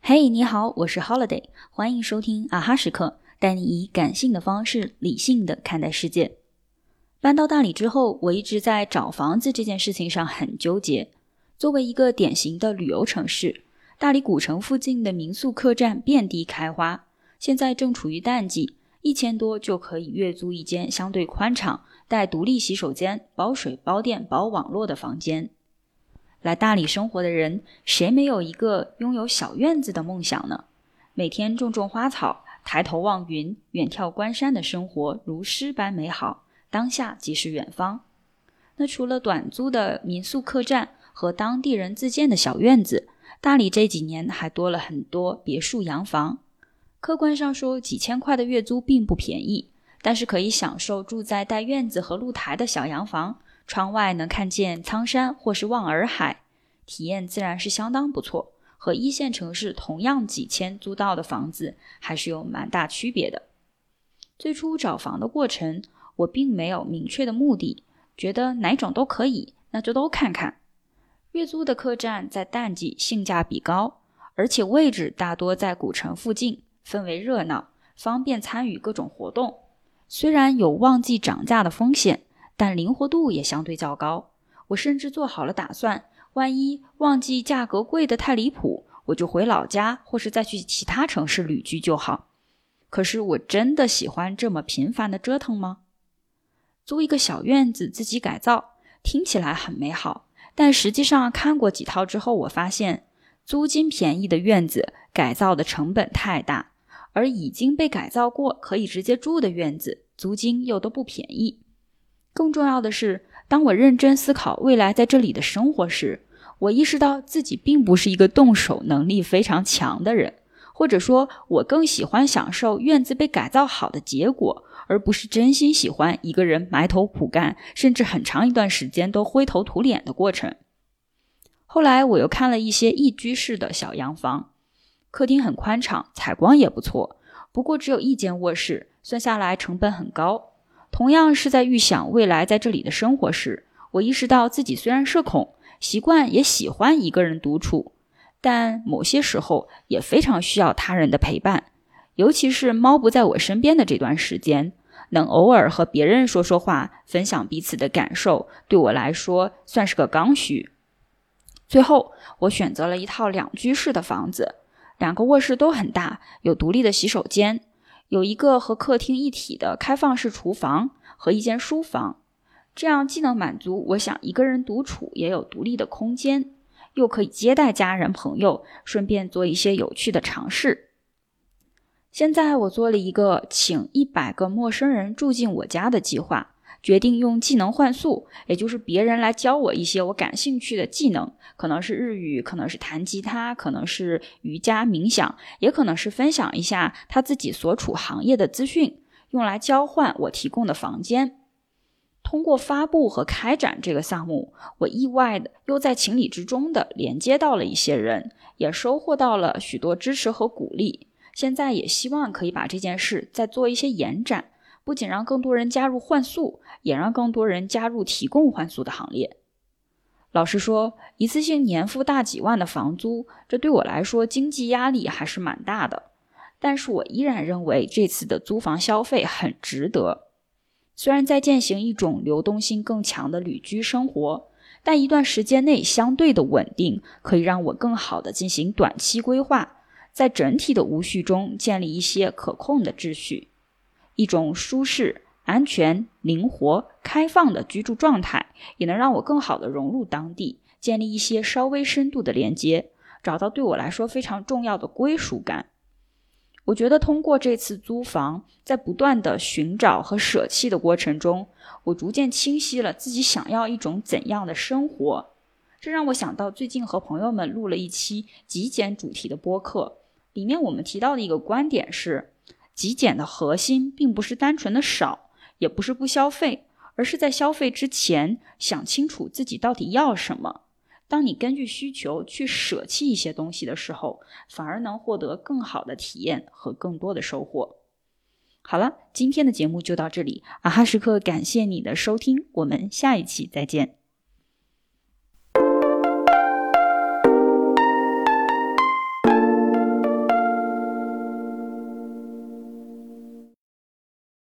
嘿，你好，我是 Holiday，欢迎收听啊哈时刻，带你以感性的方式理性的看待世界。搬到大理之后，我一直在找房子这件事情上很纠结。作为一个典型的旅游城市，大理古城附近的民宿客栈遍地开花，现在正处于淡季，一千多就可以月租一间相对宽敞、带独立洗手间、包水包电包网络的房间。来大理生活的人，谁没有一个拥有小院子的梦想呢？每天种种花草，抬头望云，远眺关山的生活，如诗般美好。当下即是远方。那除了短租的民宿客栈和当地人自建的小院子，大理这几年还多了很多别墅洋房。客观上说，几千块的月租并不便宜，但是可以享受住在带院子和露台的小洋房。窗外能看见苍山或是望洱海，体验自然是相当不错。和一线城市同样几千租到的房子还是有蛮大区别的。最初找房的过程，我并没有明确的目的，觉得哪种都可以，那就都看看。月租的客栈在淡季性价比高，而且位置大多在古城附近，氛围热闹，方便参与各种活动。虽然有旺季涨价的风险。但灵活度也相对较高，我甚至做好了打算，万一旺季价格贵得太离谱，我就回老家，或是再去其他城市旅居就好。可是我真的喜欢这么频繁的折腾吗？租一个小院子自己改造，听起来很美好，但实际上看过几套之后，我发现租金便宜的院子改造的成本太大，而已经被改造过可以直接住的院子，租金又都不便宜。更重要的是，当我认真思考未来在这里的生活时，我意识到自己并不是一个动手能力非常强的人，或者说，我更喜欢享受院子被改造好的结果，而不是真心喜欢一个人埋头苦干，甚至很长一段时间都灰头土脸的过程。后来，我又看了一些一居室的小洋房，客厅很宽敞，采光也不错，不过只有一间卧室，算下来成本很高。同样是在预想未来在这里的生活时，我意识到自己虽然社恐，习惯也喜欢一个人独处，但某些时候也非常需要他人的陪伴。尤其是猫不在我身边的这段时间，能偶尔和别人说说话，分享彼此的感受，对我来说算是个刚需。最后，我选择了一套两居室的房子，两个卧室都很大，有独立的洗手间。有一个和客厅一体的开放式厨房和一间书房，这样既能满足我想一个人独处也有独立的空间，又可以接待家人朋友，顺便做一些有趣的尝试。现在我做了一个请一百个陌生人住进我家的计划。决定用技能换宿，也就是别人来教我一些我感兴趣的技能，可能是日语，可能是弹吉他，可能是瑜伽冥想，也可能是分享一下他自己所处行业的资讯，用来交换我提供的房间。通过发布和开展这个项目，我意外的又在情理之中的连接到了一些人，也收获到了许多支持和鼓励。现在也希望可以把这件事再做一些延展。不仅让更多人加入换宿，也让更多人加入提供换宿的行列。老实说，一次性年付大几万的房租，这对我来说经济压力还是蛮大的。但是我依然认为这次的租房消费很值得。虽然在践行一种流动性更强的旅居生活，但一段时间内相对的稳定，可以让我更好的进行短期规划，在整体的无序中建立一些可控的秩序。一种舒适、安全、灵活、开放的居住状态，也能让我更好的融入当地，建立一些稍微深度的连接，找到对我来说非常重要的归属感。我觉得通过这次租房，在不断的寻找和舍弃的过程中，我逐渐清晰了自己想要一种怎样的生活。这让我想到最近和朋友们录了一期极简主题的播客，里面我们提到的一个观点是。极简的核心并不是单纯的少，也不是不消费，而是在消费之前想清楚自己到底要什么。当你根据需求去舍弃一些东西的时候，反而能获得更好的体验和更多的收获。好了，今天的节目就到这里，啊哈时刻感谢你的收听，我们下一期再见。